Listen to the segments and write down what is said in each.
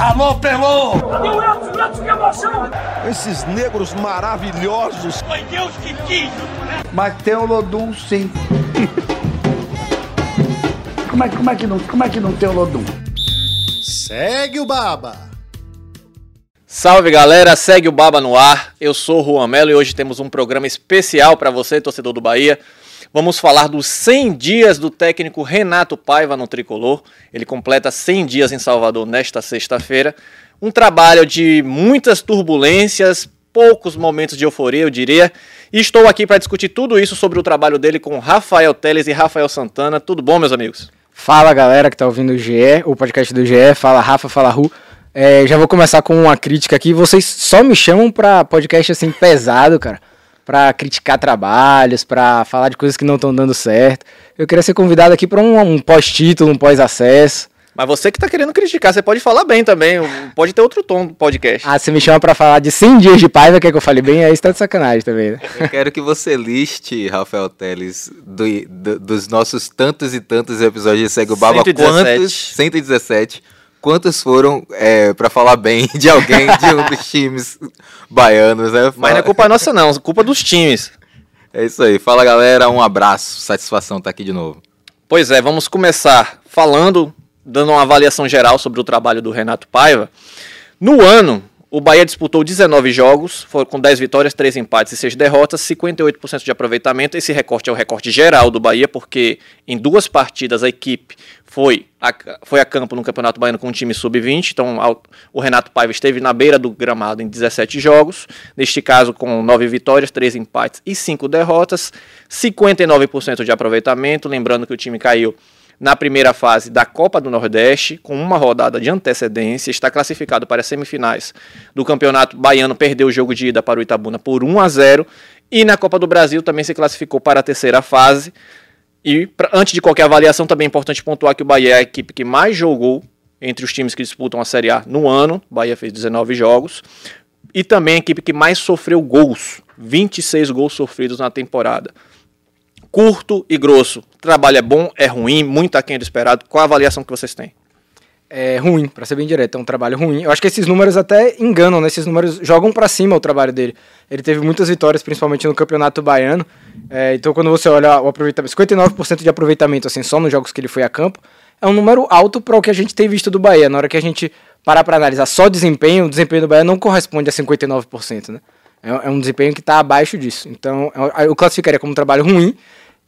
Alô, Pelô! O Edson? Edson, que emoção! Esses negros maravilhosos. Foi Deus que quis! Mas tem o Lodum, sim. como, é, como, é que não, como é que não tem o Lodum? Segue o Baba. Salve galera, segue o Baba no ar. Eu sou o Juan Melo e hoje temos um programa especial para você, torcedor do Bahia. Vamos falar dos 100 dias do técnico Renato Paiva no tricolor. Ele completa 100 dias em Salvador nesta sexta-feira. Um trabalho de muitas turbulências, poucos momentos de euforia, eu diria. E estou aqui para discutir tudo isso sobre o trabalho dele com Rafael Teles e Rafael Santana. Tudo bom, meus amigos? Fala galera que tá ouvindo o GE, o podcast do GE, fala Rafa, fala Ru. É, já vou começar com uma crítica aqui. Vocês só me chamam pra podcast assim pesado, cara para criticar trabalhos, para falar de coisas que não estão dando certo. Eu queria ser convidado aqui para um, um pós-título, um pós-acesso. Mas você que tá querendo criticar, você pode falar bem também. Pode ter outro tom do podcast. Ah, você me chama para falar de 100 dias de paiva, quer que eu fale bem? Aí está de sacanagem também. Né? Eu quero que você liste, Rafael Teles, do, do, dos nossos tantos e tantos episódios de Segue o Baba, 117. quantos? 117 quantos foram é, para falar bem de alguém de um dos times baianos, né? Mas não é culpa nossa não, é culpa dos times. É isso aí. Fala galera, um abraço, satisfação estar aqui de novo. Pois é, vamos começar falando, dando uma avaliação geral sobre o trabalho do Renato Paiva. No ano, o Bahia disputou 19 jogos, foram com 10 vitórias, 3 empates e 6 derrotas, 58% de aproveitamento. Esse recorte é o recorte geral do Bahia, porque em duas partidas a equipe foi a, foi a campo no Campeonato Baiano com um time sub-20, então o Renato Paiva esteve na beira do gramado em 17 jogos, neste caso com 9 vitórias, 3 empates e 5 derrotas, 59% de aproveitamento, lembrando que o time caiu na primeira fase da Copa do Nordeste, com uma rodada de antecedência, está classificado para as semifinais do Campeonato Baiano, perdeu o jogo de ida para o Itabuna por 1 a 0 e na Copa do Brasil também se classificou para a terceira fase. E pra, antes de qualquer avaliação, também é importante pontuar que o Bahia é a equipe que mais jogou entre os times que disputam a Série A no ano. O Bahia fez 19 jogos. E também a equipe que mais sofreu gols. 26 gols sofridos na temporada curto e grosso. Trabalho é bom, é ruim, muito aquém do esperado. Qual a avaliação que vocês têm? É ruim, para ser bem direto, é um trabalho ruim. Eu acho que esses números até enganam, né? Esses números jogam para cima o trabalho dele. Ele teve muitas vitórias, principalmente no Campeonato Baiano. É, então, quando você olha o aproveitamento, 59% de aproveitamento, assim, só nos jogos que ele foi a campo, é um número alto para o que a gente tem visto do Bahia. Na hora que a gente parar para analisar só desempenho, o desempenho do Bahia não corresponde a 59%, né? É, é um desempenho que está abaixo disso. Então, eu classificaria como um trabalho ruim.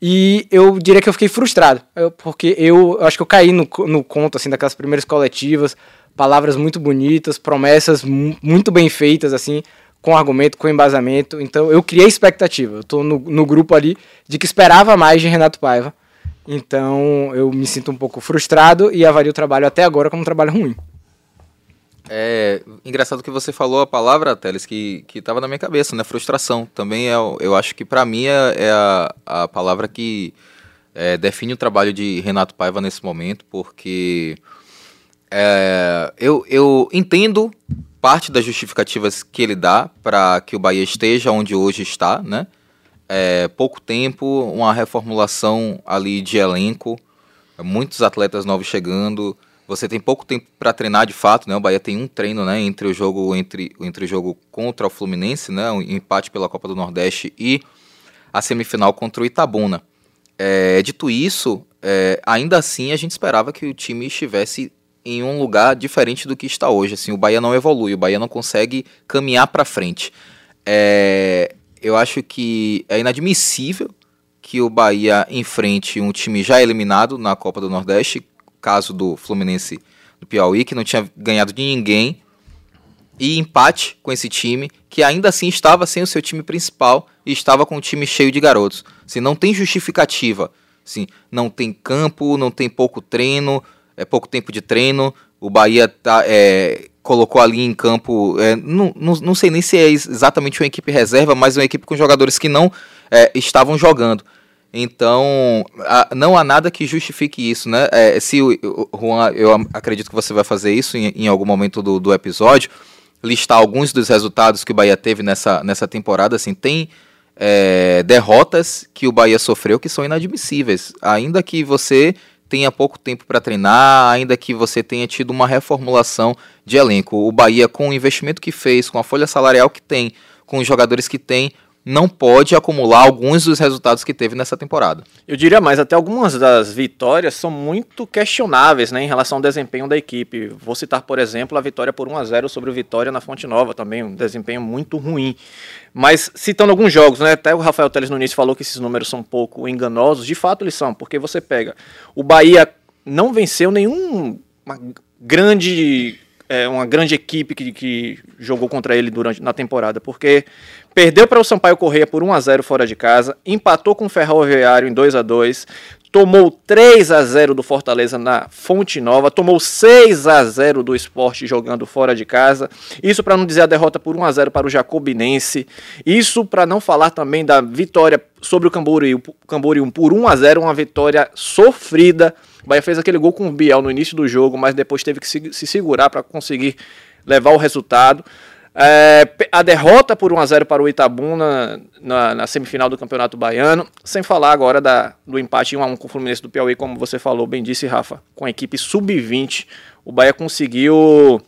E eu diria que eu fiquei frustrado, eu, porque eu, eu, acho que eu caí no, no conto, assim, daquelas primeiras coletivas, palavras muito bonitas, promessas muito bem feitas, assim, com argumento, com embasamento. Então eu criei expectativa. Eu tô no, no grupo ali de que esperava mais de Renato Paiva. Então eu me sinto um pouco frustrado e avalio o trabalho até agora como um trabalho ruim. É engraçado que você falou a palavra, Teles, que, que tava na minha cabeça, né? Frustração. Também é, eu acho que para mim é, é, a, a palavra que é, define o trabalho de Renato Paiva nesse momento, porque é, eu, eu entendo parte das justificativas que ele dá para que o Bahia esteja onde hoje está, né? É, pouco tempo, uma reformulação ali de elenco, muitos atletas novos chegando, você tem pouco tempo para treinar de fato, né? O Bahia tem um treino, né, entre o jogo entre, entre o jogo contra o Fluminense, né, o empate pela Copa do Nordeste e a semifinal contra o Itabuna. É, dito isso, é, ainda assim a gente esperava que o time estivesse em um lugar diferente do que está hoje. Assim, o Bahia não evolui, o Bahia não consegue caminhar para frente. É, eu acho que é inadmissível que o Bahia enfrente um time já eliminado na Copa do Nordeste, caso do Fluminense do Piauí, que não tinha ganhado de ninguém, e empate com esse time, que ainda assim estava sem o seu time principal e estava com um time cheio de garotos. Assim, não tem justificativa. Assim, não tem campo, não tem pouco treino, é pouco tempo de treino. O Bahia tá, é, colocou ali em campo, é, não, não, não sei nem se é exatamente uma equipe reserva, mas uma equipe com jogadores que não é, estavam jogando. Então, não há nada que justifique isso, né? É, se o, Juan, eu acredito que você vai fazer isso em, em algum momento do, do, episódio, listar alguns dos resultados que o Bahia teve nessa, nessa temporada, assim, tem é, derrotas que o Bahia sofreu que são inadmissíveis. Ainda que você tenha pouco tempo para treinar, ainda que você tenha tido uma reformulação de elenco. O Bahia, com o investimento que fez, com a folha salarial que tem, com os jogadores que tem, não pode acumular alguns dos resultados que teve nessa temporada. Eu diria mais, até algumas das vitórias são muito questionáveis né, em relação ao desempenho da equipe. Vou citar, por exemplo, a vitória por 1 a 0 sobre o Vitória na Fonte Nova, também um desempenho muito ruim. Mas citando alguns jogos, né, até o Rafael Teles no início falou que esses números são um pouco enganosos, de fato eles são, porque você pega, o Bahia não venceu nenhum grande é, uma grande equipe que, que jogou contra ele durante na temporada, porque perdeu para o Sampaio Correia por 1 a 0 fora de casa, empatou com o Ferroviário em 2 a 2, tomou 3 a 0 do Fortaleza na Fonte Nova, tomou 6 a 0 do Esporte jogando fora de casa. Isso para não dizer a derrota por 1 a 0 para o Jacobinense. Isso para não falar também da vitória sobre o Camboriú, Camboriú por 1 a 0, uma vitória sofrida. O Bahia fez aquele gol com o Biel no início do jogo, mas depois teve que se, se segurar para conseguir levar o resultado. É, a derrota por 1x0 para o Itabuna na, na, semifinal do Campeonato Baiano, sem falar agora da, do empate 1x1 com o Fluminense do Piauí, como você falou, bem disse, Rafa, com a equipe sub-20, o Bahia conseguiu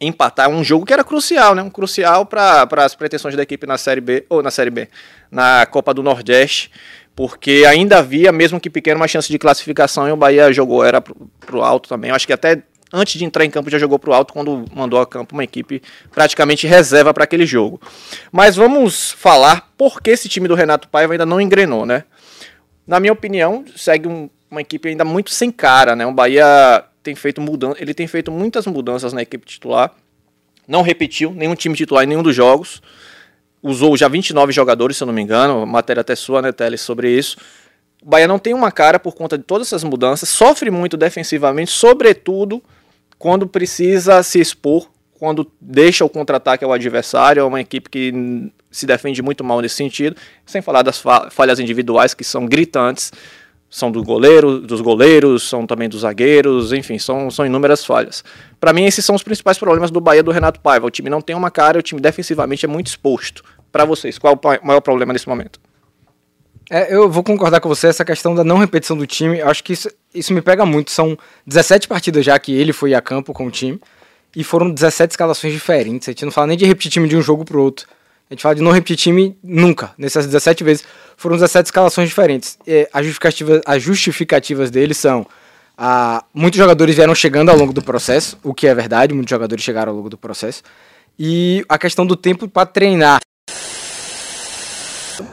empatar um jogo que era crucial, né? Um crucial para as pretensões da equipe na Série B, ou na Série B, na Copa do Nordeste, porque ainda havia, mesmo que pequeno, uma chance de classificação e o Bahia jogou, era pro, pro alto também. Eu acho que até antes de entrar em campo já jogou para o alto quando mandou a campo uma equipe praticamente reserva para aquele jogo. Mas vamos falar por que esse time do Renato Paiva ainda não engrenou, né? Na minha opinião, segue um, uma equipe ainda muito sem cara, né? O Bahia tem feito mudança, ele tem feito muitas mudanças na equipe titular. Não repetiu nenhum time titular em nenhum dos jogos. Usou já 29 jogadores, se eu não me engano, matéria até sua, né, Teles, sobre isso. O Bahia não tem uma cara por conta de todas essas mudanças, sofre muito defensivamente, sobretudo quando precisa se expor, quando deixa o contra-ataque ao adversário, é uma equipe que se defende muito mal nesse sentido, sem falar das falhas individuais que são gritantes, são do goleiro, dos goleiros, são também dos zagueiros, enfim, são, são inúmeras falhas. Para mim, esses são os principais problemas do Bahia do Renato Paiva. O time não tem uma cara, o time defensivamente é muito exposto. Para vocês, qual é o maior problema nesse momento? É, eu vou concordar com você, essa questão da não repetição do time, acho que isso, isso me pega muito. São 17 partidas já que ele foi a campo com o time, e foram 17 escalações diferentes. A gente não fala nem de repetir time de um jogo pro outro. A gente fala de não repetir time nunca. Nessas 17 vezes, foram 17 escalações diferentes. E as, justificativas, as justificativas dele são. Ah, muitos jogadores vieram chegando ao longo do processo, o que é verdade, muitos jogadores chegaram ao longo do processo. E a questão do tempo para treinar.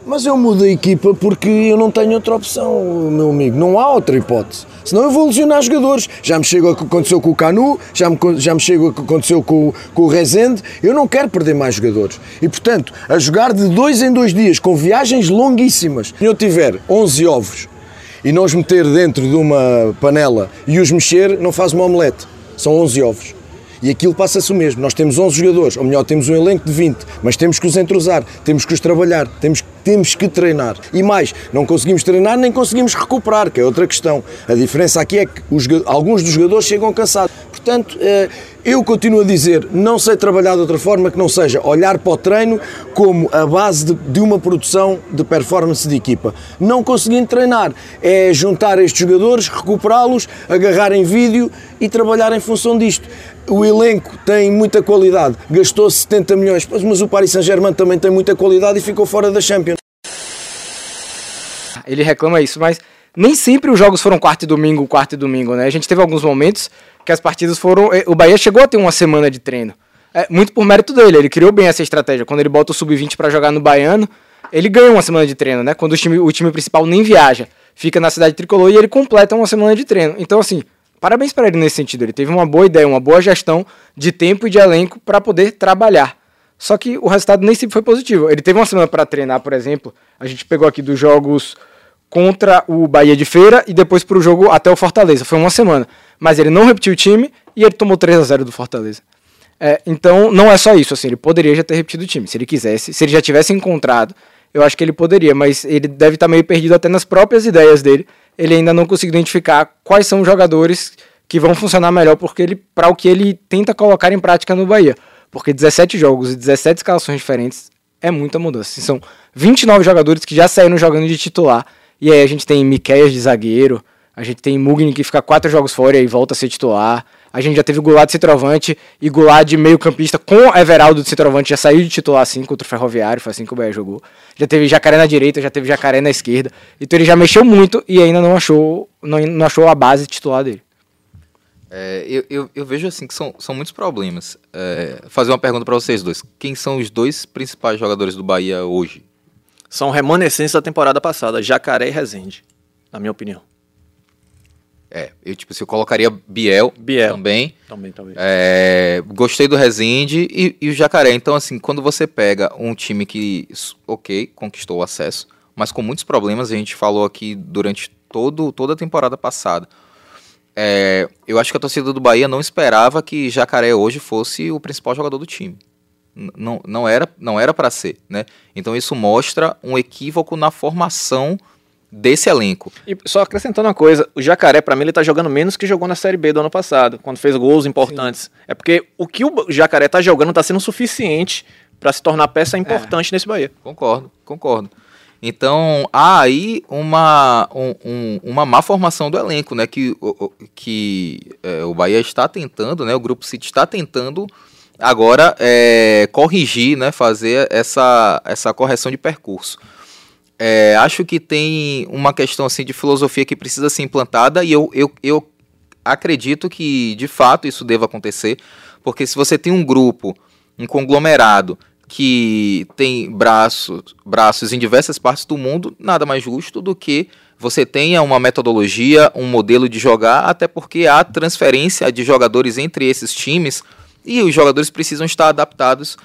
Mas eu mudo a equipa porque eu não tenho outra opção, meu amigo. Não há outra hipótese. Senão eu vou lesionar jogadores. Já me chegou o que aconteceu com o Canu, já me, já me chegou o que aconteceu com, com o Rezende. Eu não quero perder mais jogadores. E portanto, a jogar de dois em dois dias, com viagens longuíssimas, se eu tiver 11 ovos e não os meter dentro de uma panela e os mexer, não faz uma omelete. São 11 ovos. E aquilo passa-se o mesmo. Nós temos 11 jogadores, ou melhor, temos um elenco de 20, mas temos que os entrosar, temos que os trabalhar, temos, temos que treinar. E mais, não conseguimos treinar nem conseguimos recuperar, que é outra questão. A diferença aqui é que os, alguns dos jogadores chegam cansados. Portanto, eh, eu continuo a dizer, não sei trabalhar de outra forma que não seja olhar para o treino como a base de, de uma produção de performance de equipa. Não conseguindo treinar, é juntar estes jogadores, recuperá-los, agarrar em vídeo e trabalhar em função disto o elenco tem muita qualidade, gastou 70 milhões, mas o Paris Saint-Germain também tem muita qualidade e ficou fora da Champions. Ele reclama isso, mas nem sempre os jogos foram quarto e domingo, quarto e domingo, né? A gente teve alguns momentos que as partidas foram. Eh, o Bahia chegou a ter uma semana de treino. É, muito por mérito dele, ele criou bem essa estratégia. Quando ele bota o sub-20 para jogar no Baiano, ele ganha uma semana de treino, né? Quando o time, o time principal nem viaja, fica na cidade tricolor e ele completa uma semana de treino. Então, assim, parabéns para ele nesse sentido. Ele teve uma boa ideia, uma boa gestão de tempo e de elenco para poder trabalhar. Só que o resultado nem sempre foi positivo. Ele teve uma semana para treinar, por exemplo. A gente pegou aqui dos jogos contra o Bahia de Feira e depois para o jogo até o Fortaleza. Foi uma semana. Mas ele não repetiu o time e ele tomou 3 a 0 do Fortaleza. É, então não é só isso. Assim, ele poderia já ter repetido o time, se ele quisesse. Se ele já tivesse encontrado, eu acho que ele poderia. Mas ele deve estar meio perdido até nas próprias ideias dele ele ainda não conseguiu identificar quais são os jogadores que vão funcionar melhor porque ele para o que ele tenta colocar em prática no Bahia. Porque 17 jogos e 17 escalações diferentes é muita mudança. São 29 jogadores que já saíram jogando de titular. E aí a gente tem Miqueias de zagueiro, A gente tem Mugni que fica quatro jogos fora e volta a ser titular. A gente já teve Goulart de centroavante e Goulart de meio campista com Everaldo de centroavante. Já saiu de titular assim contra o Ferroviário, foi assim que o Bahia jogou. Já teve Jacaré na direita, já teve Jacaré na esquerda. Então ele já mexeu muito e ainda não achou, não, não achou a base titular dele. É, eu, eu, eu vejo assim que são, são muitos problemas. É, fazer uma pergunta para vocês dois. Quem são os dois principais jogadores do Bahia hoje? São remanescentes da temporada passada, Jacaré e Rezende, na minha opinião. É, eu tipo, se eu colocaria Biel, Biel. também. Também, talvez. É, gostei do Rezende e, e o Jacaré. Então, assim, quando você pega um time que, ok, conquistou o acesso, mas com muitos problemas, a gente falou aqui durante todo, toda a temporada passada. É, eu acho que a torcida do Bahia não esperava que Jacaré hoje fosse o principal jogador do time. Não, não era não era para ser, né? Então isso mostra um equívoco na formação desse elenco. E só acrescentando uma coisa, o Jacaré, pra mim, ele tá jogando menos que jogou na Série B do ano passado, quando fez gols importantes. É porque o que o Jacaré tá jogando tá sendo suficiente pra se tornar peça importante nesse Bahia. Concordo, concordo. Então, há aí uma, um- um- uma má formação do elenco, né? Que, que é, o Bahia está tentando, né? O Grupo City está tentando agora é, corrigir, né? Fazer essa, essa correção de percurso. É, acho que tem uma questão assim de filosofia que precisa ser implantada e eu, eu, eu acredito que de fato isso deva acontecer, porque se você tem um grupo, um conglomerado que tem braços, braços em diversas partes do mundo, nada mais justo do que você tenha uma metodologia, um modelo de jogar, até porque há transferência de jogadores entre esses times e os jogadores precisam estar adaptados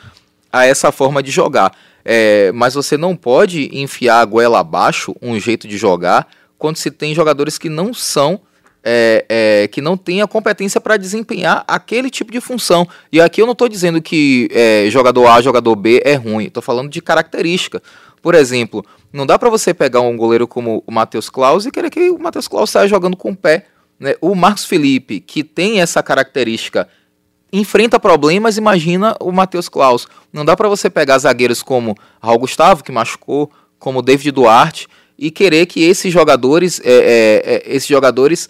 a essa forma de jogar. É, mas você não pode enfiar a goela abaixo um jeito de jogar quando se tem jogadores que não são é, é, que não têm a competência para desempenhar aquele tipo de função. E aqui eu não estou dizendo que é, jogador A, jogador B é ruim, estou falando de característica. Por exemplo, não dá para você pegar um goleiro como o Matheus Klaus e querer que o Matheus Klaus saia jogando com o pé. Né? O Marcos Felipe, que tem essa característica enfrenta problemas, imagina o Matheus Klaus. Não dá para você pegar zagueiros como Raul Gustavo, que machucou, como David Duarte, e querer que esses jogadores, é, é, é, esses jogadores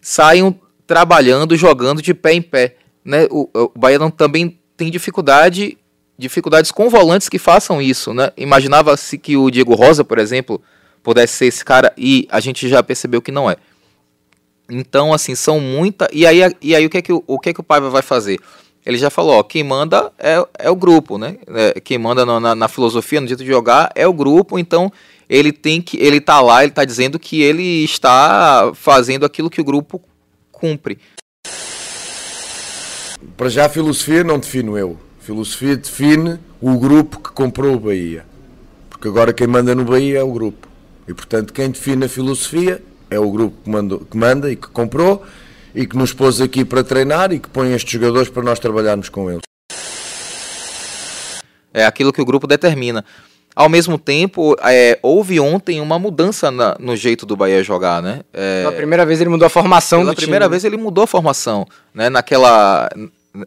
saiam trabalhando, jogando de pé em pé. Né? O, o Bahia não, também tem dificuldade, dificuldades com volantes que façam isso. Né? Imaginava-se que o Diego Rosa, por exemplo, pudesse ser esse cara, e a gente já percebeu que não é. Então, assim, são muita. E aí, e aí o, que é que, o, o que é que o Paiva vai fazer? Ele já falou, ó, quem manda é, é o grupo, né? É, quem manda na, na, na filosofia, no jeito de jogar, é o grupo, então ele tem que. Ele tá lá, ele tá dizendo que ele está fazendo aquilo que o grupo cumpre. Para já filosofia não defino eu. Filosofia define o grupo que comprou o Bahia. Porque agora quem manda no Bahia é o grupo. E portanto quem define a filosofia é o grupo que, mandou, que manda e que comprou e que nos pôs aqui para treinar e que põe estes jogadores para nós trabalharmos com eles. É aquilo que o grupo determina. Ao mesmo tempo, é, houve ontem uma mudança na- no jeito do Bahia jogar, né? É, Pela primeira vez ele mudou a formação Pela do primeira time. vez ele mudou a formação, né? Naquela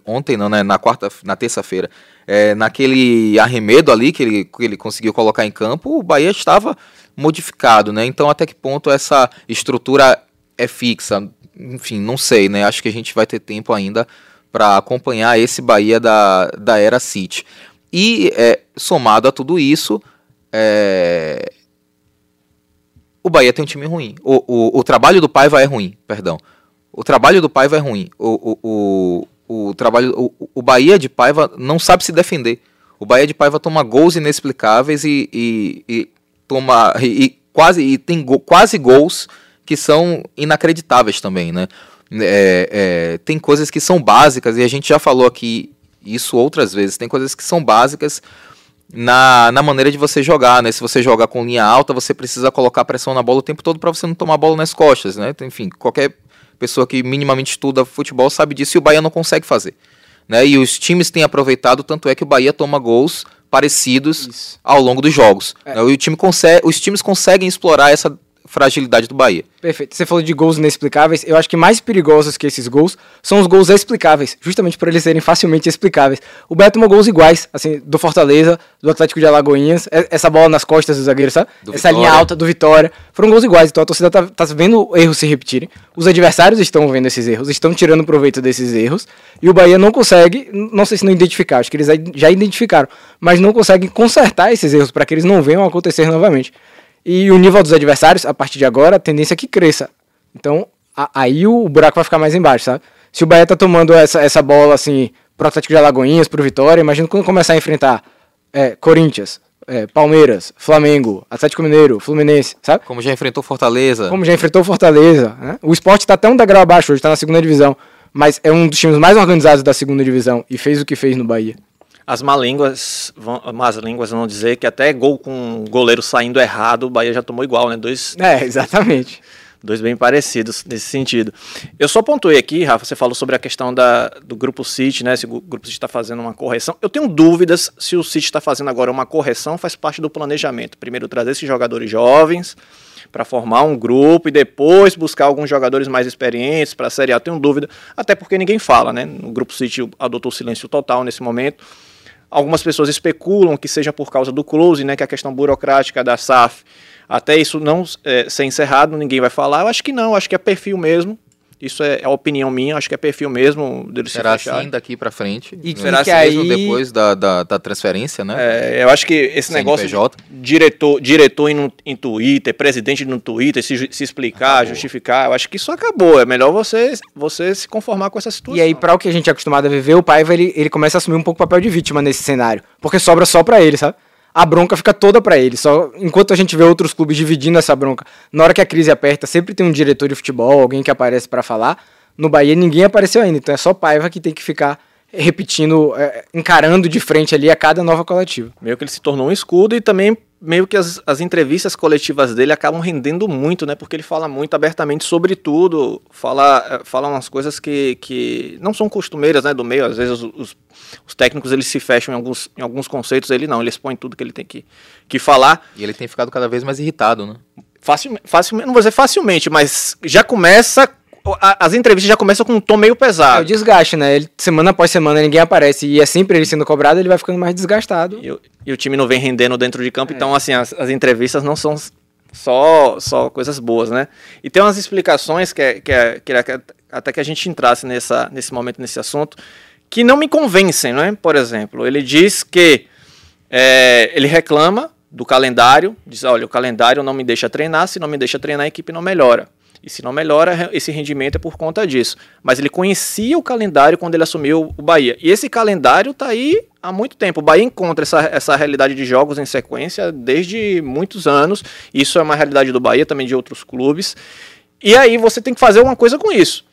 ontem não, né? Na quarta, na terça-feira, é, naquele arremedo ali que ele, que ele conseguiu colocar em campo, o Bahia estava modificado, né? Então até que ponto essa estrutura é fixa? Enfim, não sei, né? Acho que a gente vai ter tempo ainda para acompanhar esse Bahia da, da era City. E é, somado a tudo isso, é, o Bahia tem um time ruim. O, o, o trabalho do Paiva é ruim, perdão. O trabalho do Paiva é ruim. O, o, o, trabalho, o, o Bahia de Paiva não sabe se defender. O Bahia de Paiva toma gols inexplicáveis e, e, e toma e, e quase e tem go- quase gols que são inacreditáveis também, né? É, é, tem coisas que são básicas e a gente já falou aqui isso outras vezes. Tem coisas que são básicas na, na maneira de você jogar, né? Se você jogar com linha alta, você precisa colocar pressão na bola o tempo todo para você não tomar a bola nas costas, né? Enfim, qualquer pessoa que minimamente estuda futebol sabe disso e o Bahia não consegue fazer. Né? E os times têm aproveitado, tanto é que o Bahia toma gols parecidos Isso. ao longo dos jogos. né? E o time consegue, os times conseguem explorar essa fragilidade do Bahia. Perfeito. Você falou de gols inexplicáveis. Eu acho que mais perigosos que esses gols são os gols explicáveis, justamente por eles serem facilmente explicáveis. O Bahia tomou gols iguais, assim, do Fortaleza, do Atlético de Alagoinhas, e- essa bola nas costas do zagueiro, sabe? Do essa linha Vitória. alta do Vitória. Foram gols iguais, então a torcida tá, tá vendo erros se repetirem. Os adversários estão vendo esses erros, estão tirando proveito desses erros, e o Bahia não consegue, não sei se não identificar, acho que eles já identificaram, mas não conseguem consertar esses erros para que eles não venham a acontecer novamente. E o nível dos adversários, a partir de agora, a tendência é que cresça. Então, a- aí o buraco vai ficar mais embaixo, sabe? Se o Bahia tá tomando essa, essa bola, assim, pro Atlético de Alagoinhas, pro Vitória, imagina quando começar a enfrentar é, Corinthians, é, Palmeiras, Flamengo, Atlético Mineiro, Fluminense, sabe? Como já enfrentou Fortaleza. Como já enfrentou Fortaleza, né? O esporte tá até um degrau abaixo hoje, tá na segunda divisão. Mas é um dos times mais organizados da segunda divisão e fez o que fez no Bahia. As má línguas vão, más línguas vão dizer que até gol com o goleiro saindo errado, o Bahia já tomou igual, né? Dois, É, exatamente. dois bem parecidos nesse sentido. Eu só pontuei aqui, Rafa, você falou sobre a questão da, do Grupo City, né? Se o Grupo City está fazendo uma correção. Eu tenho dúvidas se o City está fazendo agora uma correção, faz parte do planejamento. Primeiro trazer esses jogadores jovens para formar um grupo e depois buscar alguns jogadores mais experientes para a Série A. Tenho dúvida, até porque ninguém fala, né? O Grupo City adotou silêncio total nesse momento. Algumas pessoas especulam que seja por causa do close, né, que é a questão burocrática da SAF, até isso não é, ser encerrado, ninguém vai falar. Eu acho que não, acho que é perfil mesmo. Isso é, é a opinião minha, acho que é perfil mesmo deles Será se fecharem. assim daqui pra frente? E será que mesmo aí- depois da, da, da transferência, né? É, eu acho que esse negócio CNPJ. de diretor, diretor em, no- em Twitter, presidente no Twitter, se, se explicar, justificar, eu acho que isso acabou. É melhor você, você se conformar com essa situação. E aí, pra o que a gente é acostumado a viver, o Paiva ele, ele começa a assumir um pouco o papel de vítima nesse cenário. Porque sobra só pra ele, sabe? A bronca fica toda pra ele. Só enquanto a gente vê outros clubes dividindo essa bronca, na hora que a crise aperta, sempre tem um diretor de futebol, alguém que aparece pra falar. No Bahia ninguém apareceu ainda, então é só Paiva que tem que ficar repetindo, é, encarando de frente ali a cada nova coletiva. Meio que ele se tornou um escudo e também meio que as, as entrevistas coletivas dele acabam rendendo muito, né? Porque ele fala muito abertamente sobre tudo, fala, eh, fala umas coisas que, que não são costumeiras, né? Do meio, às vezes os, os, os técnicos eles se fecham em alguns, em alguns conceitos, ele não, ele expõe tudo que ele tem que, que falar. E ele tem ficado cada vez mais irritado, né? Facilmente, facilmente, não vou dizer facilmente, mas já começa, as entrevistas já começam com um tom meio É o pesado. desgaste, né? Ele, semana após semana ninguém aparece e é sempre ele sendo cobrado, ele vai ficando mais desgastado. E, o- e o time não vem rendendo dentro de campo, então assim, as, as entrevistas não são só, só coisas boas, né? E tem umas explicações que, é, que, é, que é, até que a gente entrasse nessa, nesse momento, nesse assunto, que não me convencem, né? Por exemplo, ele diz que é, ele reclama do calendário, diz, olha, o calendário não me deixa treinar, se não me deixa treinar, a equipe não melhora. E se não melhora, esse rendimento é por conta disso. Mas ele conhecia o calendário quando ele assumiu o Bahia. E esse calendário tá aí há muito tempo. O Bahia encontra essa, essa realidade de jogos em sequência desde muitos anos. Isso é uma realidade do Bahia, também de outros clubes. E aí você tem que fazer uma coisa com isso.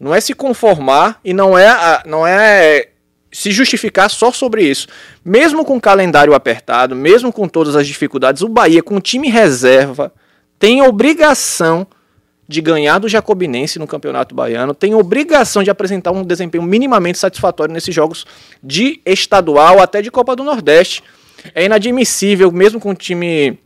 Não é se conformar e não é, não é se justificar só sobre isso. Mesmo com o calendário apertado, mesmo com todas as dificuldades, o Bahia, com o time reserva, tem obrigação de ganhar do Jacobinense no Campeonato Baiano, tem obrigação de apresentar um desempenho minimamente satisfatório nesses jogos de estadual até de Copa do Nordeste. É inadmissível, mesmo com o time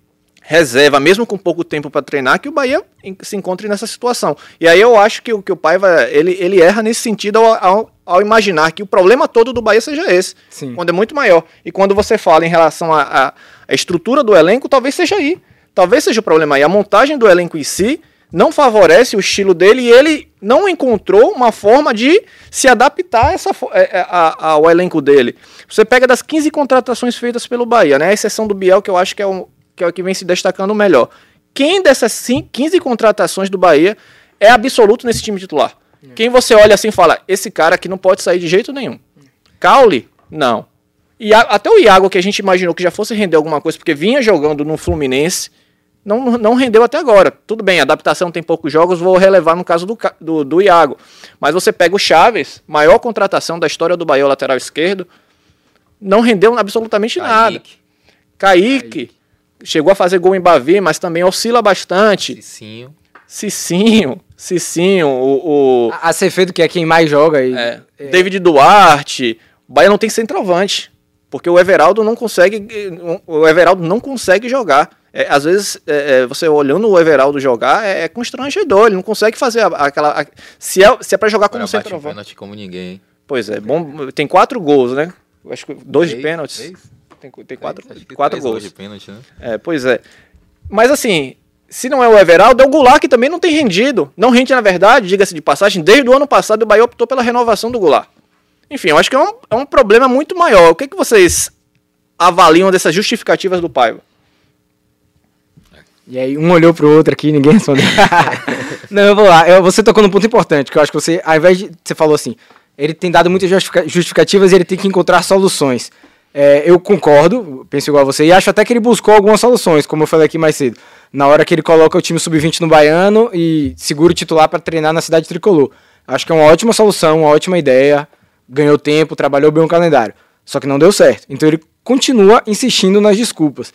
reserva, mesmo com pouco tempo para treinar, que o Bahia se encontre nessa situação. E aí eu acho que, o- que o Paiva ele, ele erra nesse sentido ao, ao, ao imaginar que o problema todo do Bahia seja esse, Sim. quando é muito maior. E quando você fala em relação à estrutura do elenco, talvez seja aí. Talvez seja o problema aí. A montagem do elenco em si não favorece o estilo dele e ele não encontrou uma forma de se adaptar a essa, é, é, a- ao elenco dele. Você pega das 15 contratações feitas pelo Bahia, né? A exceção do Biel, que eu acho que é o que, é o que vem se destacando melhor. Quem dessas cin- 15 contratações do Bahia é absoluto nesse time titular? Quem você olha assim e fala, esse cara aqui não pode sair de jeito nenhum. Caule? Não. E até o Iago, que a gente imaginou que já fosse render alguma coisa, porque vinha jogando no Fluminense, não, não rendeu até agora. Tudo bem, adaptação tem poucos jogos, vou relevar no caso do, do, do Iago. Mas você pega o Chaves, maior contratação da história do Bahia, lateral esquerdo, não rendeu absolutamente nada. Kaique, chegou a fazer gol em Bavi, mas também oscila bastante. Cicinho. Cicinho, Cicinho, o, o A a Cefedo, que é quem mais joga. E, é, David Duarte. O Bahia não tem centroavante. Porque o Everaldo não consegue. O Everaldo não consegue jogar. É, às vezes, é, é, você olhando o Everaldo jogar, é, é constrangedor. Ele não consegue fazer a- aquela. a- se é, se é pra jogar como centroavante. pênalti como ninguém. hein? Pois é, bom, tem quatro gols, né? Acho que dois de Três, pênaltis. três? Tem, tem quatro, Três, quatro três gols. de pênalti, né? É, pois é. Mas assim, se não é o Everaldo, é o Goulart que também não tem rendido. Não rende, na verdade, diga-se de passagem, desde o ano passado o Bahia optou pela renovação do Goulart. Enfim, eu acho que é um, é um problema muito maior. O que, que vocês avaliam dessas justificativas do Paiva? E aí um olhou pro outro aqui ninguém respondeu. Não, eu vou lá. Eu- você tocou num ponto importante, que eu acho que você, ao invés de. Você falou assim, ele tem dado muitas justifica- justificativas e ele tem que encontrar soluções. É, eu concordo, penso igual a você, e acho até que ele buscou algumas soluções, como eu falei aqui mais cedo. Na hora que ele coloca o time sub-20 no Baiano e segura o titular para treinar na cidade tricolor. Acho que é uma ótima solução, uma ótima ideia. Ganhou tempo, trabalhou bem o calendário. Só que não deu certo. Então ele continua insistindo nas desculpas.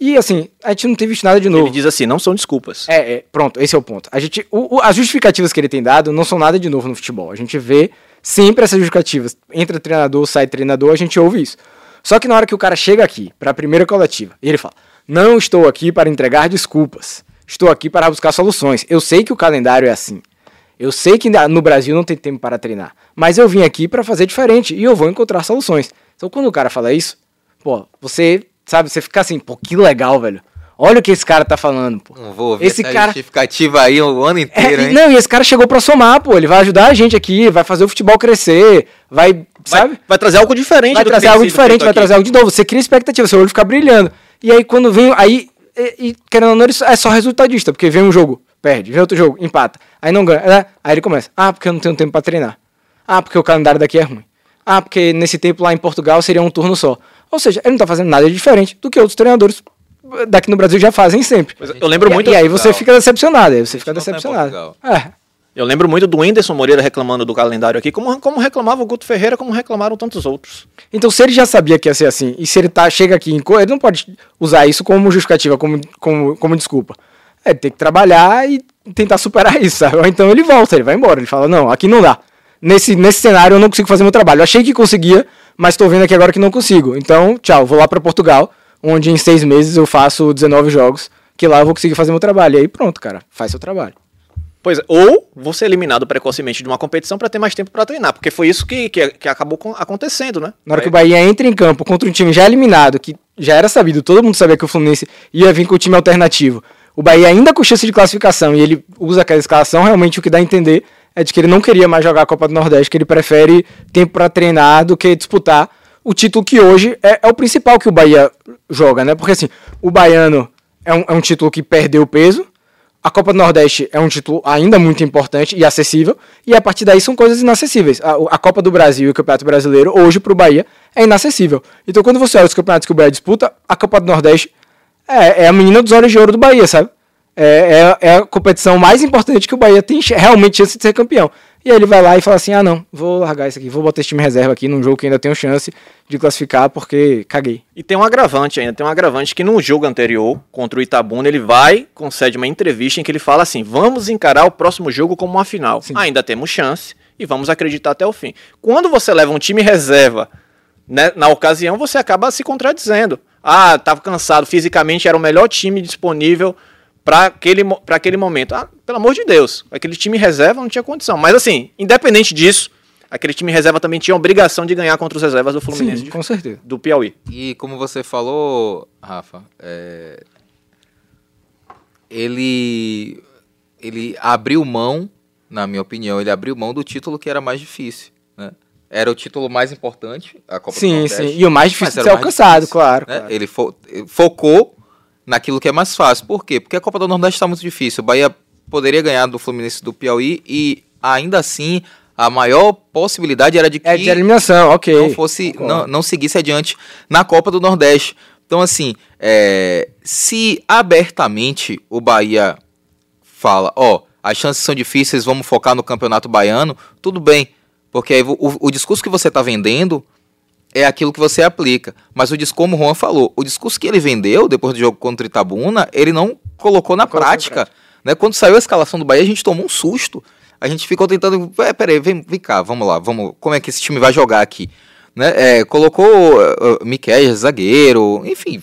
E assim, a gente não tem visto nada de novo. Ele diz assim, não são desculpas. É, é, pronto, esse é o ponto. A gente, o- o- as justificativas que ele tem dado não são nada de novo no futebol. A gente vê sempre essas justificativas. Entra treinador, sai treinador, a gente ouve isso. Só que na hora que o cara chega aqui, para a primeira coletiva, e ele fala: Não estou aqui para entregar desculpas. Estou aqui para buscar soluções. Eu sei que o calendário é assim. Eu sei que no Brasil não tem tempo para treinar. Mas eu vim aqui para fazer diferente e eu vou encontrar soluções. Então quando o cara fala isso, pô, você, sabe, você fica assim, pô, que legal, velho. Olha o que esse cara tá falando, pô. Não vou ouvir Esse essa cara- justificativa aí o ano É, inteiro, e- hein? não, e esse cara chegou pra somar, pô. Ele vai ajudar a gente aqui, vai fazer o futebol crescer, vai, sabe? Vai, vai trazer algo diferente Vai trazer algo diferente, vai aqui. trazer algo de novo. Você cria expectativa, seu olho fica brilhando. E aí quando vem, aí, e, e, querendo ou não, é só resultadista, porque vem um jogo, perde, vem outro jogo, empata, aí não ganha, né? Aí ele começa, ah, porque eu não tenho tempo pra treinar. Ah, porque o calendário daqui é ruim. Ah, porque nesse tempo lá em Portugal seria um turno só. Ou seja, ele não tá fazendo nada de diferente do que outros treinadores daqui no Brasil já fazem sempre. Eu lembro E- muito. E aí você fica decepcionado, aí você fica tá decepcionado. É. Eu lembro muito do Whindersson Moreira reclamando do calendário aqui, como, como reclamava o Guto Ferreira, como reclamaram tantos outros. Então, se ele já sabia que ia ser assim, e se ele tá, chega aqui ele não pode usar isso como justificativa, como, como, como desculpa. É, ele tem que trabalhar e tentar superar isso, sabe? Ou então ele volta, ele vai embora, ele fala, não, aqui não dá. Nesse, nesse cenário eu não consigo fazer meu trabalho. Eu achei que conseguia, mas tô vendo aqui agora que não consigo. Então, tchau, vou lá pra Portugal, onde em seis meses eu faço 19 jogos, que lá eu vou conseguir fazer meu trabalho. E aí pronto, cara, faz seu trabalho. Pois é, ou você eliminado precocemente de uma competição para ter mais tempo para treinar, porque foi isso que, que, que acabou acontecendo, né? Na hora que o Bahia entra em campo contra um time já eliminado, que já era sabido, todo mundo sabia que o Fluminense ia vir com o time alternativo. O Bahia ainda com chance de classificação e ele usa aquela escalação, realmente o que dá a entender é de que ele não queria mais jogar a Copa do Nordeste, que ele prefere tempo para treinar do que disputar o título que hoje é, é o principal que o Bahia joga, né? Porque assim, o baiano é um, é um título que perdeu peso, a Copa do Nordeste é um título ainda muito importante e acessível, e a partir daí são coisas inacessíveis. A, a Copa do Brasil e o Campeonato Brasileiro, hoje, para o Bahia, é inacessível. Então, quando você olha os campeonatos que o Bahia disputa, a Copa do Nordeste é, é a menina dos olhos de ouro do Bahia, sabe? É, é, é a competição mais importante que o Bahia tem realmente chance de ser campeão. E aí ele vai lá e fala assim: ah, não, vou largar isso aqui, vou botar esse time reserva aqui num jogo que ainda tenho chance de classificar porque caguei. E tem um agravante ainda, tem um agravante que no jogo anterior, contra o Itabuna, ele vai, concede uma entrevista em que ele fala assim: vamos encarar o próximo jogo como uma final. Ainda temos chance e vamos acreditar até o fim. Quando você leva um time reserva né, na ocasião, você acaba se contradizendo. Ah, tava cansado, fisicamente era o melhor time disponível para aquele, pra aquele momento. Ah, pelo amor de Deus, aquele time reserva não tinha condição. Mas assim, independente disso, aquele time reserva também tinha a obrigação de ganhar contra os reservas do Fluminense Sim, de- com certeza. do Piauí. E como você falou, Rafa, é, ele ele abriu mão, na minha opinião, ele abriu mão do título que era mais difícil, né? Era o título mais importante, a Copa do Sim, Nordeste, sim. E o mais difícil de era ser mais alcançado, difícil, claro, né? claro. Ele fo- focou naquilo que é mais fácil. Por quê? Porque a Copa do Nordeste está muito difícil. O Bahia poderia ganhar do Fluminense do Piauí e ainda assim a maior possibilidade era de que É de eliminação, ok. não fosse não, não seguisse adiante na Copa do Nordeste. Então, assim, é, se abertamente o Bahia fala, ó, as chances são difíceis, vamos focar no Campeonato Baiano, tudo bem. Porque aí o, o discurso que você está vendendo é aquilo que você aplica. Mas o discurso, como o Juan falou, o discurso que ele vendeu depois do jogo contra o Itabuna, ele não colocou na colocou em prática. Né? Quando saiu a escalação do Bahia, a gente tomou um susto. A gente ficou tentando. É, peraí, vem, vem cá, vamos lá, vamos. Como é que esse time vai jogar aqui? Né? É, colocou uh, uh, Miquel, zagueiro, enfim.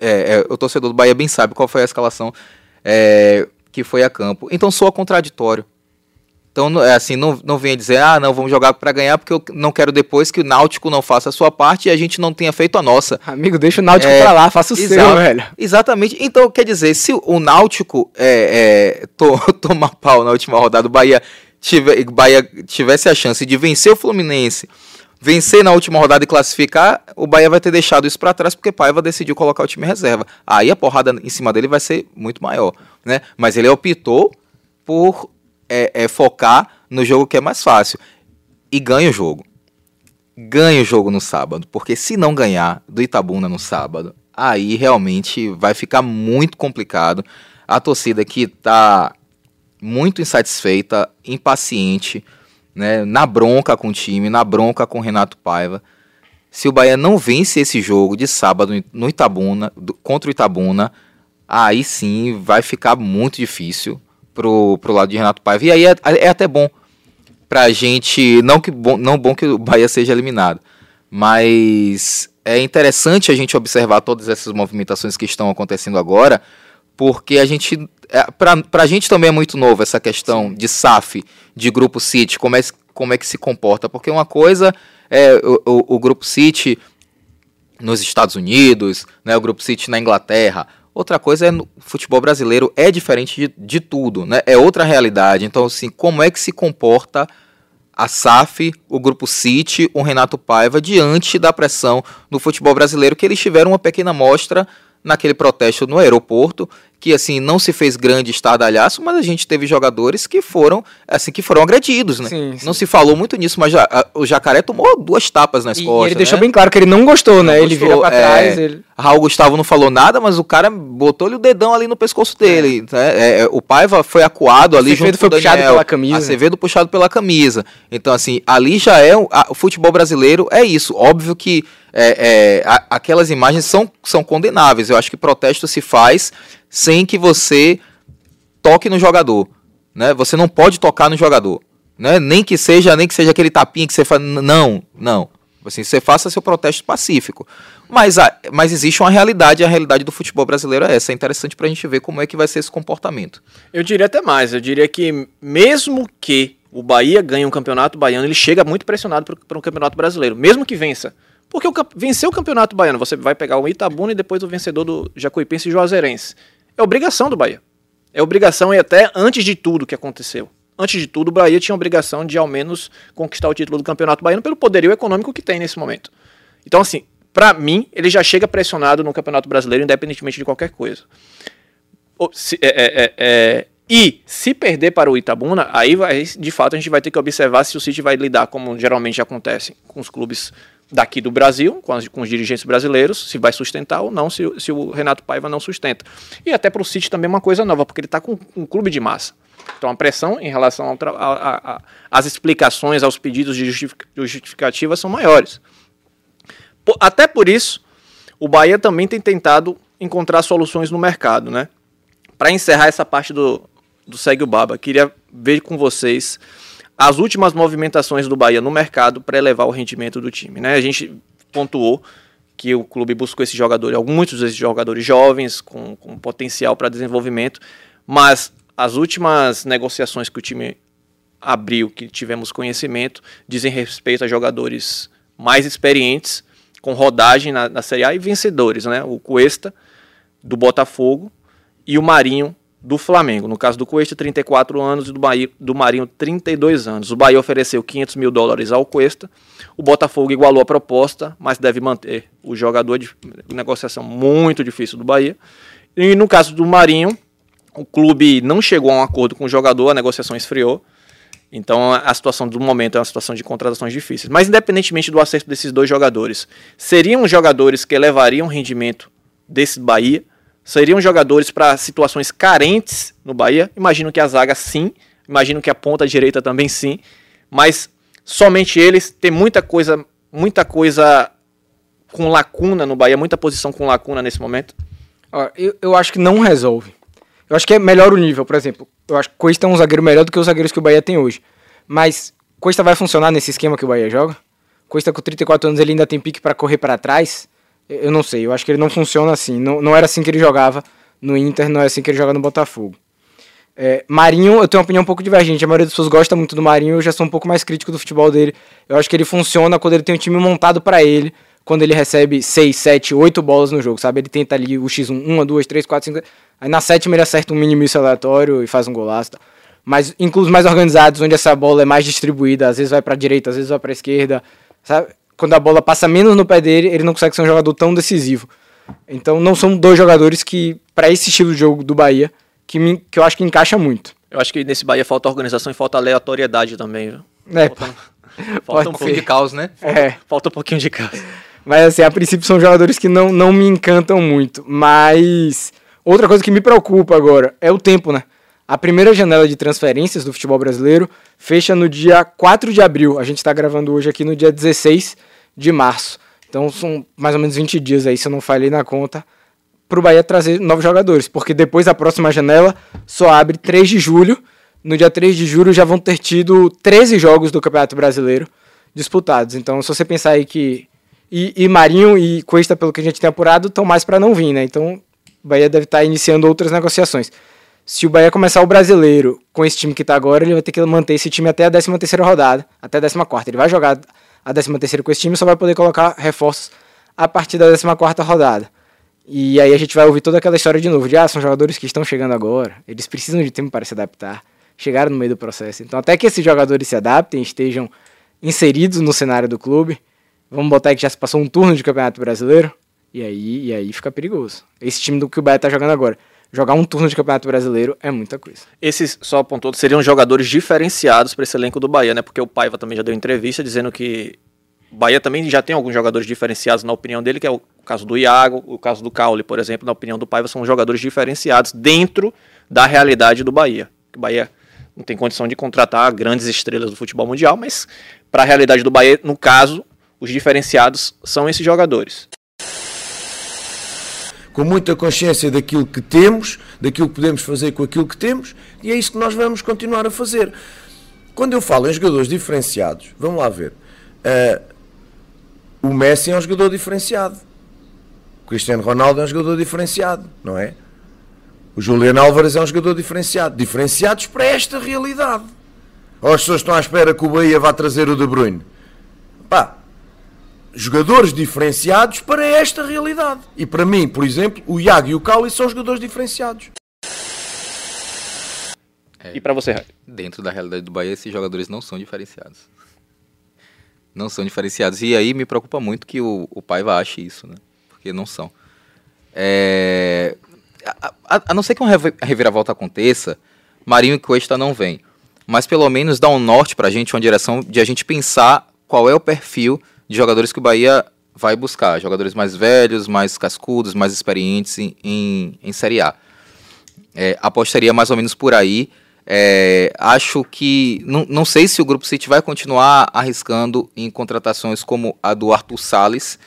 é, é, o torcedor do Bahia bem sabe qual foi a escalação é, que foi a campo. Então soa contraditório. Então, é assim, não, não venha dizer, ah, não, vamos jogar para ganhar, porque eu não quero depois que o Náutico não faça a sua parte e a gente não tenha feito a nossa. Amigo, deixa o Náutico É, pra lá, faça o seu, Exato, velho. Exatamente. Então, quer dizer, se o Náutico é, é, to- tomar pau na última rodada, o Bahia, tive, Bahia tivesse a chance de vencer o Fluminense, vencer na última rodada e classificar, o Bahia vai ter deixado isso pra trás porque Paiva decidiu colocar o time em reserva. Aí a porrada em cima dele vai ser muito maior, né? Mas ele optou por é, é, focar no jogo que é mais fácil e ganha o jogo ganha o jogo no sábado, porque se não ganhar do Itabuna no sábado, aí realmente vai ficar muito complicado. A torcida que tá muito insatisfeita, impaciente, né, na bronca com o time, na bronca com o Renato Paiva. Se o Bahia não vence esse jogo de sábado no Itabuna, do- contra o Itabuna, aí sim vai ficar muito difícil pro, pro lado de Renato Paiva. E aí é, é até bom pra gente. Não que bom, não bom que o Bahia seja eliminado, mas é interessante a gente observar todas essas movimentações que estão acontecendo agora, porque a gente. É, pra, pra gente também é muito novo essa questão de SAF, de Grupo City, como é, como é que se comporta. Porque uma coisa é o, o, o Grupo City nos Estados Unidos, né, o Grupo City na Inglaterra. Outra coisa é no futebol brasileiro é diferente de, de tudo, né? É outra realidade. Então, assim, como é que se comporta a SAF, o Grupo City, o Renato Paiva diante da pressão do futebol brasileiro que eles tiveram uma pequena mostra naquele protesto no aeroporto, que assim não se fez grande estardalhaço, mas a gente teve jogadores que foram assim que foram agredidos, né? Sim, sim. Não se falou muito nisso, mas já, a- o Jacaré tomou duas tapas nas E, e costas. ele deixou né? bem claro que ele não gostou, né? Não ele gostou, vira pra é. trás, ele... Raul Gustavo não falou nada, mas o cara botou-lhe o dedão ali no pescoço dele. né? É, é, o Paiva foi acuado ali Acevedo junto foi com o puxado Daniel. pela camisa. Acevedo puxado pela camisa. Então, assim, ali já é... o- a- o futebol brasileiro é isso. Óbvio que é, é, a- aquelas imagens são, são condenáveis. Eu acho que protesto se faz sem que você toque no jogador. Né? Você não pode tocar no jogador. Né? Nem que seja, nem que seja aquele tapinha que você faz. Não, não. Assim, você faça seu protesto pacífico. Mas, a- mas existe uma realidade, e a realidade do futebol brasileiro é essa. É interessante pra gente ver como é que vai ser esse comportamento. Eu diria até mais, eu diria que mesmo que o Bahia ganhe um campeonato baiano, ele chega muito pressionado para um campeonato brasileiro, mesmo que vença. Porque o, vencer o campeonato baiano, você vai pegar o Itabuna e depois o vencedor do Jacuipense e Juazeirense. É obrigação do Bahia. É obrigação e até antes de tudo que aconteceu. Antes de tudo, o Bahia tinha a obrigação de ao menos conquistar o título do Campeonato Baiano pelo poderio econômico que tem nesse momento. Então, assim, pra mim, ele já chega pressionado no Campeonato Brasileiro, independentemente de qualquer coisa. Se- é- é- é- é, e se perder para o Itabuna, aí vai, de fato a gente vai ter que observar se o City vai lidar, como geralmente acontece com os clubes daqui do Brasil, com, as- com os dirigentes brasileiros, se vai sustentar ou não, se, o- se o Renato Paiva não sustenta. E até para o City também é uma coisa nova, porque ele está com um clube de massa. Então a pressão em relação às explicações, aos pedidos de justific- justificativa são maiores. Po- Até por isso, o Bahia também tem tentado encontrar soluções no mercado, né? Para encerrar essa parte do, do Segue o Baba, queria ver com vocês as últimas movimentações do Bahia no mercado para elevar o rendimento do time, né? A gente pontuou que o clube buscou esse jogador, muitos desses jogadores jovens com, com potencial para desenvolvimento, mas as últimas negociações que o time abril, que tivemos conhecimento, dizem respeito a jogadores mais experientes, com rodagem na, na Série A e vencedores, né? O Cuesta, do Botafogo, e o Marinho, do Flamengo. No caso do Cuesta, 34 anos, e do, Bahia, do Marinho, 32 anos. O Bahia ofereceu 500 mil dólares ao Cuesta, o Botafogo igualou a proposta, mas deve manter o jogador de negociação muito difícil do Bahia. E no caso do Marinho, o clube não chegou a um acordo com o jogador, a negociação esfriou. Então a situação do momento é uma situação de contratações difíceis. Mas independentemente do acerto desses dois jogadores, seriam jogadores que elevariam o rendimento desse Bahia? Seriam jogadores para situações carentes no Bahia? Imagino que a zaga sim, imagino que a ponta direita também sim, mas somente eles tem muita coisa, muita coisa com lacuna no Bahia, muita posição com lacuna nesse momento. Eu, eu acho que não resolve. Eu acho que é melhor o nível, por exemplo. Eu acho que Cuesta é um zagueiro melhor do que os zagueiros que o Bahia tem hoje. Mas Cuesta vai funcionar nesse esquema que o Bahia joga? Cuesta com 34 anos ele ainda tem pique para correr para trás? Eu não sei, eu acho que ele não funciona assim. Não, não era assim que ele jogava no Inter, não é assim que ele joga no Botafogo. É, Marinho, eu tenho uma opinião um pouco divergente. A maioria das pessoas gosta muito do Marinho, eu já sou um pouco mais crítico do futebol dele. Eu acho que ele funciona quando ele tem um time montado para ele, quando ele recebe 6, 7, 8 bolas no jogo, sabe? Ele tenta ali o X1, 1, 2, 3, 4, 5. Aí na sétima ele acerta um mini aleatório e faz um golaço. Tá? Mas clubes mais organizados, onde essa bola é mais distribuída, às vezes vai para direita, às vezes vai para esquerda, sabe? Quando a bola passa menos no pé dele, ele não consegue ser um jogador tão decisivo. Então não são dois jogadores que, para esse estilo de jogo do Bahia, que, me, que eu acho que encaixa muito. Eu acho que nesse Bahia falta organização e falta aleatoriedade também. Viu? É, falta, falta um pouquinho de caos, né? É. Falta um pouquinho de caos. Mas assim, a princípio são jogadores que não, não me encantam muito. Mas outra coisa que me preocupa agora é o tempo, né? A primeira janela de transferências do futebol brasileiro fecha no dia 4 de abril. A gente está gravando hoje aqui no dia 16 de março. Então são mais ou menos 20 dias aí, se eu não falei na conta, para o Bahia trazer novos jogadores. Porque depois a próxima janela só abre 3 de julho. No dia 3 de julho já vão ter tido 13 jogos do Campeonato Brasileiro disputados. Então, se você pensar aí que. E, e Marinho e Cuesta, pelo que a gente tem apurado, estão mais para não vir, né? Então, o Bahia deve estar tá iniciando outras negociações se o Bahia começar o brasileiro com esse time que está agora, ele vai ter que manter esse time até a 13 terceira rodada, até a 14 Ele vai jogar a 13 terceira com esse time, só vai poder colocar reforços a partir da 14 quarta rodada. E aí a gente vai ouvir toda aquela história de novo, de ah, são jogadores que estão chegando agora, eles precisam de tempo para se adaptar, chegaram no meio do processo. Então até que esses jogadores se adaptem, estejam inseridos no cenário do clube, vamos botar que já se passou um turno de Campeonato Brasileiro, e aí, e aí fica perigoso. Esse time do que o Bahia está jogando agora jogar um turno de Campeonato Brasileiro é muita coisa. Esses, só apontou, seriam jogadores diferenciados para esse elenco do Bahia, né? Porque o Paiva também já deu entrevista dizendo que o Bahia também já tem alguns jogadores diferenciados na opinião dele, que é o caso do Iago, o caso do Caule, por exemplo, na opinião do Paiva, são jogadores diferenciados dentro da realidade do Bahia. O Bahia não tem condição de contratar grandes estrelas do futebol mundial, mas para a realidade do Bahia, no caso, os diferenciados são esses jogadores com muita consciência daquilo que temos, daquilo que podemos fazer com aquilo que temos, e é isso que nós vamos continuar a fazer. Quando eu falo em jogadores diferenciados, vamos lá ver. Uh, o Messi é um jogador diferenciado. O Cristiano Ronaldo é um jogador diferenciado, não é? O Juliano Álvares é um jogador diferenciado. Diferenciados para esta realidade. Ou as pessoas estão à espera que o Bahia vá trazer o De Bruyne? Pá, jogadores diferenciados para esta realidade. E para mim, por exemplo, o Iago e o Cauli são jogadores diferenciados. É, e para você, Dentro da realidade do Bahia, esses jogadores não são diferenciados. Não são diferenciados. E aí me preocupa muito que o, o Paiva ache isso, né? Porque não são. É... A, a, a, não ser que uma reviravolta aconteça, Marinho e Cuesta não vem. Mas pelo menos dá um norte pra gente, uma direção de a gente pensar qual é o perfil de jogadores que o Bahia vai buscar. Jogadores mais velhos, mais cascudos, mais experientes em, em, em Série A. É, apostaria mais ou menos por aí. É, acho que. Não, não sei se o Grupo City vai continuar arriscando em contratações como a do Arthur Salles,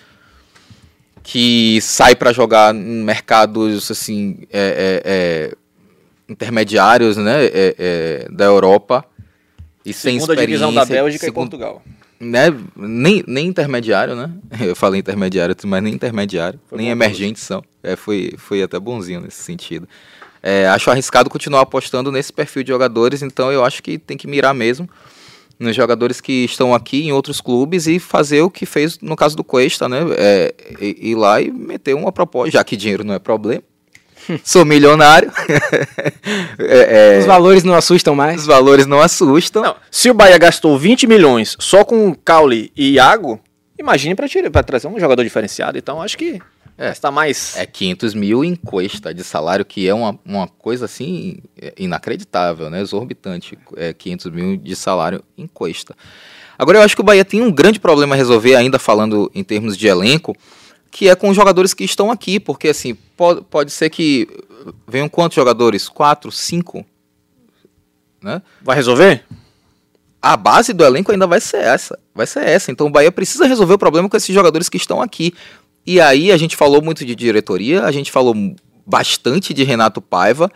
que sai para jogar em mercados assim, é, é, é intermediários né, é, da Europa. E Segunda sem experiência. divisão da Bélgica e Portugal né, nem, nem intermediário, né? Eu falei intermediário, mas nem intermediário, foi nem emergente são. É, foi, foi até bonzinho nesse sentido. É, acho arriscado continuar apostando nesse perfil de jogadores, então eu acho que tem que mirar mesmo nos jogadores que estão aqui em outros clubes e fazer o que fez no caso do Cuesta, né? É, ir lá e meter uma proposta, já que dinheiro não é problema Sou milionário. é, é, os valores não assustam mais? Os valores não assustam. Não, se o Bahia gastou 20 milhões só com Caule e Iago, imagine para trazer um jogador diferenciado. Então acho que é, está mais. É 500 mil em cuesta de salário, que é uma, uma coisa assim inacreditável, né? exorbitante. É 500 mil de salário em cuesta. Agora eu acho que o Bahia tem um grande problema a resolver, ainda falando em termos de elenco que é com os jogadores que estão aqui, porque assim, pode, pode ser que venham quantos jogadores? Quatro, cinco? Né? Vai resolver? A base do elenco ainda vai ser essa. Vai ser essa. Então o Bahia precisa resolver o problema com esses jogadores que estão aqui. E aí a gente falou muito de diretoria, a gente falou bastante de Renato Paiva,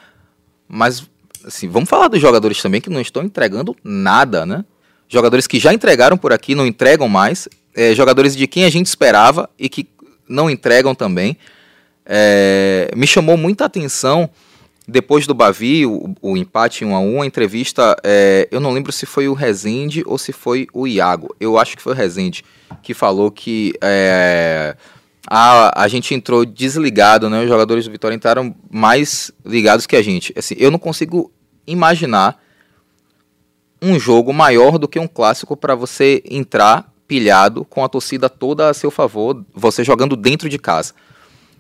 mas assim, vamos falar dos jogadores também que não estão entregando nada, né? Jogadores que já entregaram por aqui, não entregam mais. É, jogadores de quem a gente esperava e que não entregam também. É, me chamou muita atenção depois do Bavi, o, o empate 1 a 1 a entrevista, é, eu não lembro se foi o Rezende ou se foi o Iago. Eu acho que foi o Rezende que falou que é, a, a gente entrou desligado, né? Os jogadores do Vitória entraram mais ligados que a gente. Assim, eu não consigo imaginar um jogo maior do que um clássico para você entrar pilhado com a torcida toda a seu favor, você jogando dentro de casa.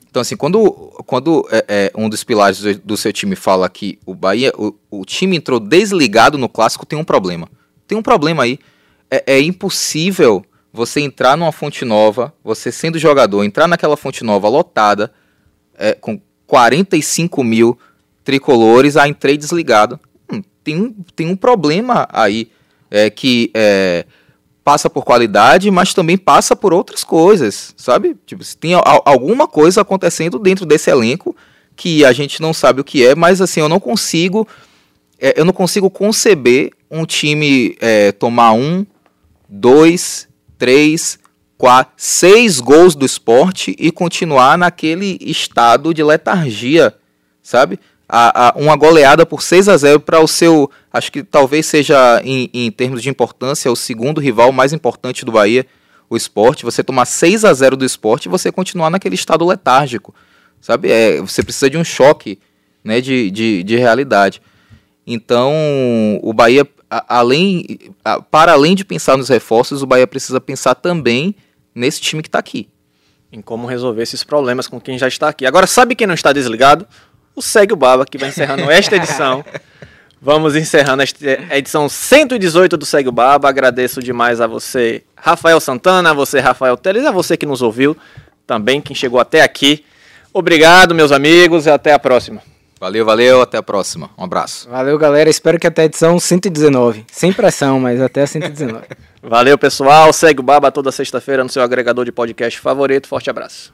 Então, assim, quando, quando é, é, um dos pilares do, do, seu time fala que o Bahia, o, o, time entrou desligado no clássico, tem um problema. Tem um problema aí. É, é, impossível você entrar numa fonte nova, você sendo jogador, entrar naquela fonte nova lotada, é, com 45 mil tricolores, ah, entrei desligado. Hum, tem, um, tem um problema aí é, que é, passa por qualidade, mas também passa por outras coisas, sabe? Tipo, se tem alguma coisa acontecendo dentro desse elenco que a gente não sabe o que é, mas assim, eu não consigo é, eu não consigo conceber um time é, tomar um, dois, três, quatro, seis gols do esporte e continuar naquele estado de letargia, sabe? A, a, uma goleada por 6 a 0 para o seu, acho que talvez seja em, em, termos de importância, o segundo rival mais importante do Bahia, o esporte. Você tomar 6 a 0 do esporte e você continuar naquele estado letárgico, sabe? É, você precisa de um choque né, de, de, de realidade. Então, o Bahia, além, para além de pensar nos reforços, o Bahia precisa pensar também nesse time que está aqui. Em como resolver esses problemas com quem já está aqui. Agora, sabe quem não está desligado? O Segue o Baba, que vai encerrando esta edição. Vamos encerrando a edição 118 do Segue o Baba. Agradeço demais a você, Rafael Santana, a você, Rafael Teles, a você que nos ouviu também, quem chegou até aqui. Obrigado, meus amigos, e até a próxima. Valeu, valeu, até a próxima. Um abraço. Valeu, galera. Espero que até a edição 119. Sem pressão, mas até a 119. Valeu, pessoal. Segue o Baba toda sexta-feira no seu agregador de podcast favorito. Forte abraço.